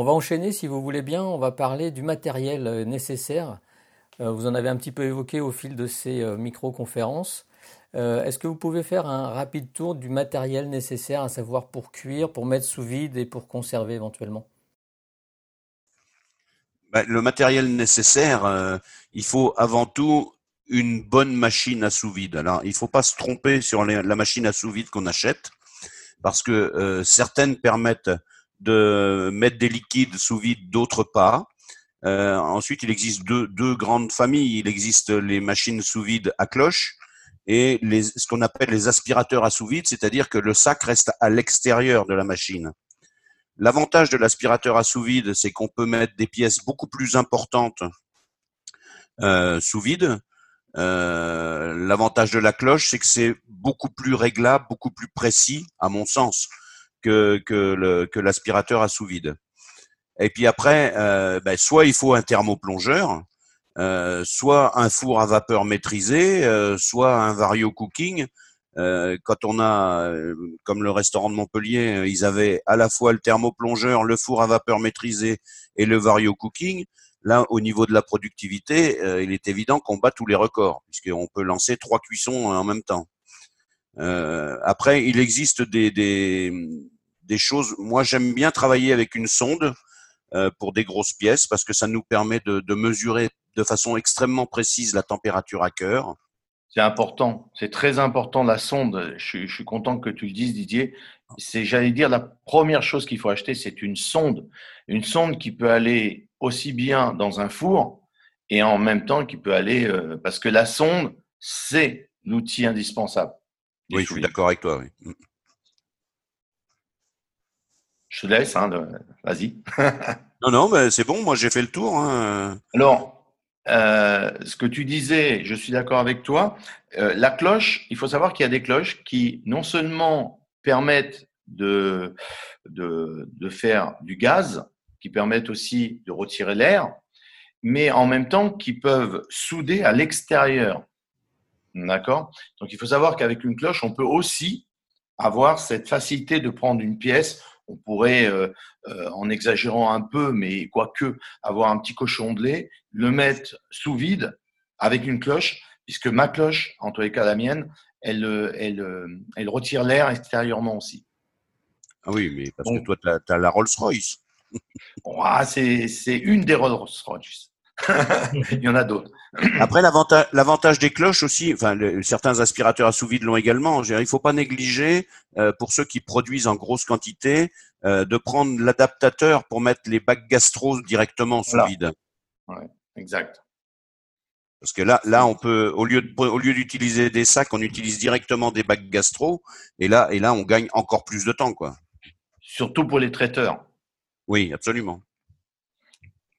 On va enchaîner, si vous voulez bien, on va parler du matériel nécessaire. Vous en avez un petit peu évoqué au fil de ces micro-conférences. Est-ce que vous pouvez faire un rapide tour du matériel nécessaire, à savoir pour cuire, pour mettre sous vide et pour conserver éventuellement? Bah, Le matériel nécessaire, il faut avant tout une bonne machine à sous vide. Alors, il ne faut pas se tromper sur la machine à sous vide qu'on achète, parce que euh, certaines permettent de mettre des liquides sous vide, d'autres pas. Euh, ensuite, il existe deux, grandes familles. Il existe les machines sous vide à cloche et ce qu'on appelle les aspirateurs à sous vide, c'est-à-dire que le sac reste à l'extérieur de la machine. L'avantage de l'aspirateur à sous vide, c'est qu'on peut mettre des pièces beaucoup plus importantes euh, sous vide euh, l'avantage de la cloche, c'est que c'est beaucoup plus réglable, beaucoup plus précis, à mon sens, que, que, l'aspirateur à sous-vide. Et puis après, euh, ben, soit il faut un thermoplongeur, euh, soit un four à vapeur maîtrisé, soit un vario cooking. quand on a, comme le restaurant de Montpellier, ils avaient à la fois le thermoplongeur, le four à vapeur maîtrisé et le vario cooking. Là, au niveau de la productivité, euh, il est évident qu'on bat tous les records, puisqu'on peut lancer trois cuissons en même temps. Euh, après, il existe des, des, choses. Moi, j'aime bien travailler avec une sonde euh, pour des grosses pièces, parce que ça nous permet de, mesurer de façon extrêmement précise la température à cœur. C'est important, c'est très important la sonde. Je, je, suis content que tu le dises, Didier. C'est, j'allais dire, la première chose qu'il faut acheter, c'est une sonde. Une sonde qui peut aller aussi bien dans un four et en même temps qui peut aller euh, parce que la sonde c'est l'outil indispensable. Oui, je suis d'accord avec toi. Oui. Je te laisse, hein, vas-y. non, non, mais c'est bon, moi j'ai fait le tour. Hein. Alors, euh, ce que tu disais, je suis d'accord avec toi. Euh, la cloche, il faut savoir qu'il y a des cloches qui non seulement permettent de, de, de faire du gaz, qui permettent aussi de retirer l'air, mais en même temps qui peuvent souder à l'extérieur. D'accord? Donc il faut savoir qu'avec une cloche, on peut aussi avoir cette facilité de prendre une pièce. On pourrait, euh, euh, en exagérant un peu, mais quoique, avoir un petit cochon de lait, le mettre sous vide avec une cloche, puisque ma cloche, en tous les cas la mienne, elle, elle, elle retire l'air extérieurement aussi. Ah oui, mais parce que toi, tu as la Rolls-Royce. Ah, c'est une des Rolls-Royce. Il y en a d'autres. Après, l'avantage des cloches aussi, enfin, certains aspirateurs à sous-vide l'ont également. il ne faut pas négliger, euh, pour ceux qui produisent en grosse quantité, euh, de prendre l'adaptateur pour mettre les bacs gastro directement sous vide. exact. Parce que là, là, on peut, au lieu au lieu d'utiliser des sacs, on utilise directement des bacs gastro, et là, et là, on gagne encore plus de temps, quoi. Surtout pour les traiteurs. Oui, absolument.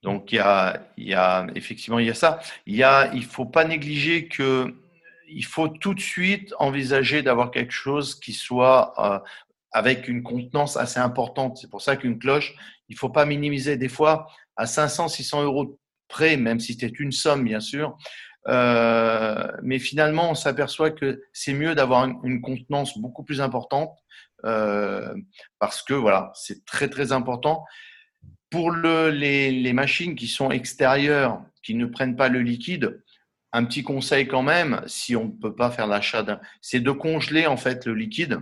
Donc il y a, il y a effectivement il y a ça. Il y a, il faut pas négliger que il faut tout de suite envisager d'avoir quelque chose qui soit euh, avec une contenance assez importante. C'est pour ça qu'une cloche, il faut pas minimiser. Des fois, à 500, 600 euros près, même si c'est une somme, bien sûr. Euh, mais finalement, on s'aperçoit que c'est mieux d'avoir une, une, contenance beaucoup plus importante euh, parce que voilà, c'est très très important. Pour le, les, machines qui sont extérieures, qui ne prennent pas le liquide, un petit conseil quand même, si on ne peut pas faire l'achat c'est de congeler en fait le liquide.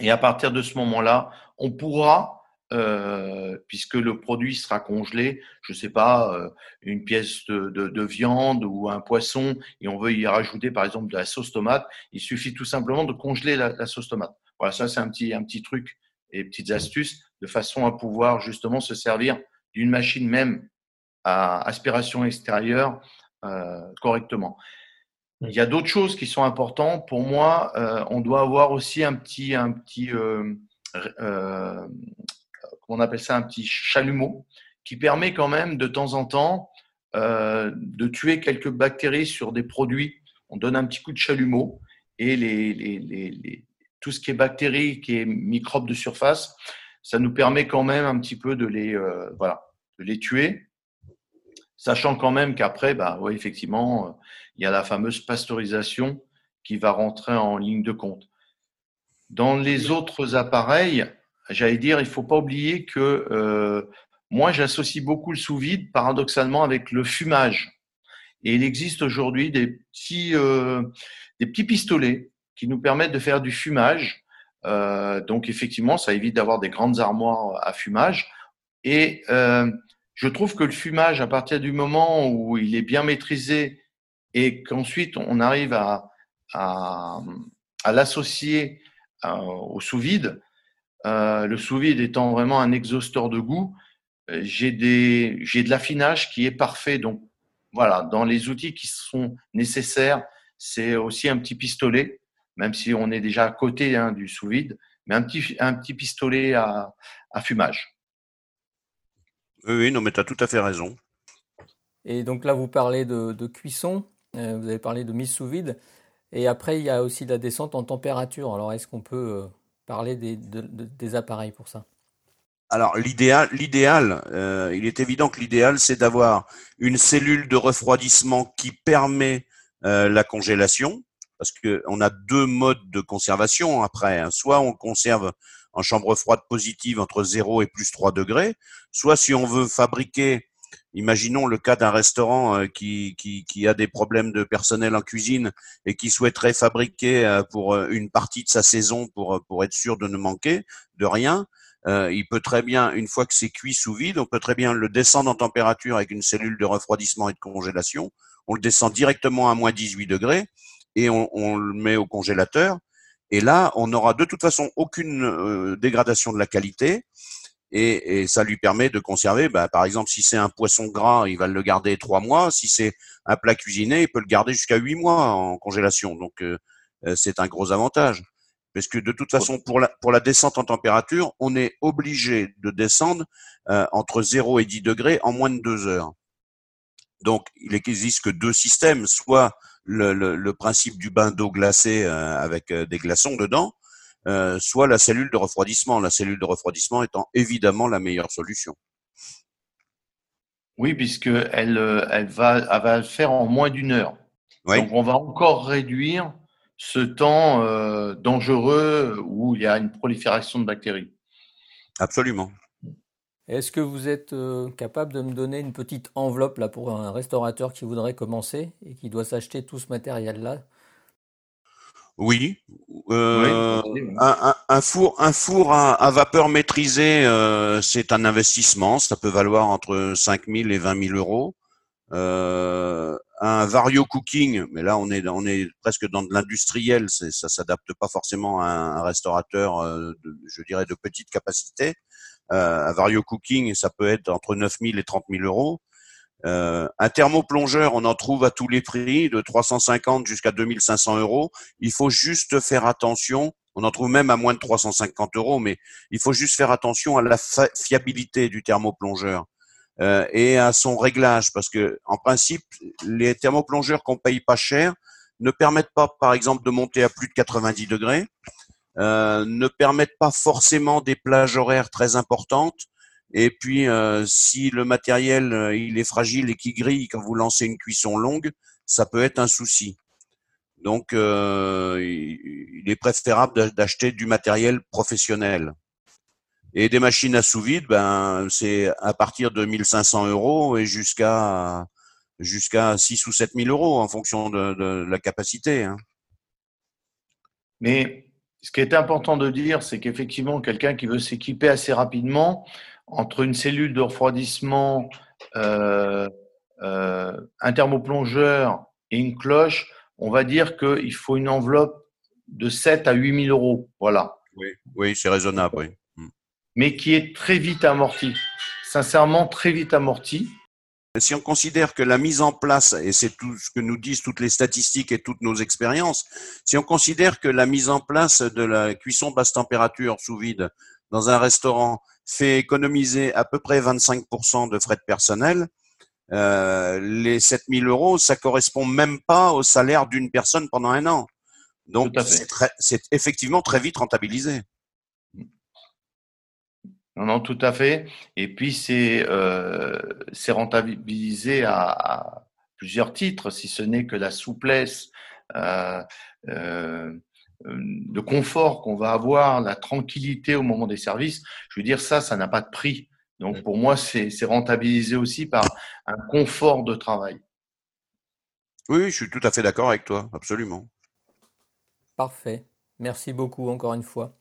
Et à partir de ce moment-là, on pourra, euh, puisque le produit sera congelé, je ne sais pas, euh, une pièce de, viande ou un poisson, et on veut y rajouter par exemple de la sauce tomate, il suffit tout simplement de congeler la, la sauce tomate. Voilà, ça c'est un petit, un petit truc et petites astuces de façon à pouvoir justement se servir d'une machine même à aspiration extérieure euh, correctement. Il y a d'autres choses qui sont importantes. Pour moi, euh, on doit avoir aussi un petit, un petit, euh, on appelle ça, un petit chalumeau, qui permet quand même de temps en temps de tuer quelques bactéries sur des produits. On donne un petit coup de chalumeau et les, les, les, tout ce qui est bactéries, qui est microbes de surface, ça nous permet quand même un petit peu de les, euh, voilà, de les tuer, sachant quand même qu'après, bah, ouais, effectivement, euh, il y a la fameuse pasteurisation qui va rentrer en ligne de compte. Dans les autres appareils, j'allais dire, il faut pas oublier que, euh, moi, j'associe beaucoup le sous-vide, paradoxalement, avec le fumage. Et il existe aujourd'hui des petits, euh, des petits pistolets qui nous permettent de faire du fumage. Euh, donc, effectivement, ça évite d'avoir des grandes armoires à fumage. Et euh, je trouve que le fumage, à partir du moment où il est bien maîtrisé et qu'ensuite on arrive à, à, à l'associer au sous-vide, le sous-vide étant vraiment un exhausteur de goût, j'ai de l'affinage qui est parfait. Donc voilà, dans les outils qui sont nécessaires, c'est aussi un petit pistolet, même si on est déjà à côté hein, du sous-vide, mais un petit un petit pistolet à, à fumage. Oui, non, mais tu as tout à fait raison. Et donc là, vous parlez de, cuisson, euh, vous avez parlé de mise sous vide, et après, il y a aussi la descente en température. Alors, est-ce qu'on peut euh, parler des, des, appareils pour ça? Alors l'idéal, l'idéal, euh, il est évident que l'idéal, c'est d'avoir une cellule de refroidissement qui permet la congélation, parce qu'on a deux modes de conservation après. Hein. Soit on conserve en chambre froide positive entre 0 et plus 3 degrés, soit si on veut fabriquer, imaginons le cas d'un restaurant euh, qui, qui, qui, a des problèmes de personnel en cuisine et qui souhaiterait fabriquer euh, pour euh, une partie de sa saison pour, pour être sûr de ne manquer de rien, il peut très bien, une fois que c'est cuit sous vide, on peut très bien le descendre en température avec une cellule de refroidissement et de congélation. On le descend directement à moins 18 degrés et on, on le met au congélateur et là, on n'aura de toute façon aucune euh, dégradation de la qualité. Et, ça lui permet de conserver, bah, par exemple, si c'est un poisson gras, il va le garder trois mois. Si c'est un plat cuisiné, il peut le garder jusqu'à huit mois en congélation. Donc, euh, euh, c'est un gros avantage. Parce que de toute façon, pour la, pour la descente en température, on est obligé de descendre entre 0 et 10 degrés en moins de deux heures. Donc, il n'existe que deux systèmes, soit le, le, principe du bain d'eau glacée euh, avec euh, des glaçons dedans, euh, soit la cellule de refroidissement. La cellule de refroidissement étant évidemment la meilleure solution. Oui, puisque elle, elle, va, elle va le faire en moins d'une heure. Donc on va encore réduire ce temps dangereux où il y a une prolifération de bactéries. Absolument. Est-ce que vous êtes euh, capable de me donner une petite enveloppe là pour un restaurateur qui voudrait commencer et qui doit s'acheter tout ce matériel-là? Oui, euh, Un, four, un four à, vapeur maîtrisée, euh, c'est un investissement. Ça peut valoir entre 5 000 et 20 000 euros. un vario cooking, mais là on est on est presque dans de l'industriel. Ça s'adapte pas forcément à un, restaurateur, je dirais, de petite capacité. Euh, un Vario Cooking, ça peut être entre 9 000 et 30 000 euros. Euh, un thermoplongeur, on en trouve à tous les prix, de 350 jusqu'à 2500 euros. Il faut juste faire attention. On en trouve même à moins de 350 euros, mais il faut juste faire attention à la fiabilité du thermoplongeur euh, et à son réglage, parce que en principe, les thermoplongeurs qu'on paye pas cher ne permettent pas, par exemple, de monter à plus de 90 degrés. Euh, ne permettent pas forcément des plages horaires très importantes. Et puis, euh, si le matériel euh, il est fragile et qui grille quand vous lancez une cuisson longue, ça peut être un souci. Donc, il est préférable d'acheter du matériel professionnel. Et des machines à sous vide, ben, c'est à partir de 1500 euros et jusqu'à jusqu'à 6 ou 7000 euros en fonction de, de la capacité. Hein. Mais ce qui est important de dire, c'est qu'effectivement, quelqu'un qui veut s'équiper assez rapidement, entre une cellule de refroidissement, euh, euh, un thermoplongeur et une cloche, on va dire qu'il faut une enveloppe de 7 à 8 000 euros. Voilà. Oui, oui c'est raisonnable. Oui. Hmm. Mais qui est très vite amorti. Sincèrement, très vite amorti. Si on considère que la mise en place, et c'est tout ce que nous disent toutes les statistiques et toutes nos expériences, si on considère que la mise en place de la cuisson basse température sous vide dans un restaurant fait économiser à peu près 25% de frais de personnel, euh, les 7000 euros, ça correspond même pas au salaire d'une personne pendant un an. Donc, c'est effectivement très vite rentabilisé. Non, non, tout à fait. Et puis, c'est euh, rentabilisé à, à, plusieurs titres, si ce n'est que la souplesse, euh, euh, le confort qu'on va avoir, la tranquillité au moment des services. Je veux dire, ça, ça n'a pas de prix. Donc pour moi, c'est rentabilisé aussi par un confort de travail. Oui, je suis tout à fait d'accord avec toi, absolument. Parfait. Merci beaucoup encore une fois.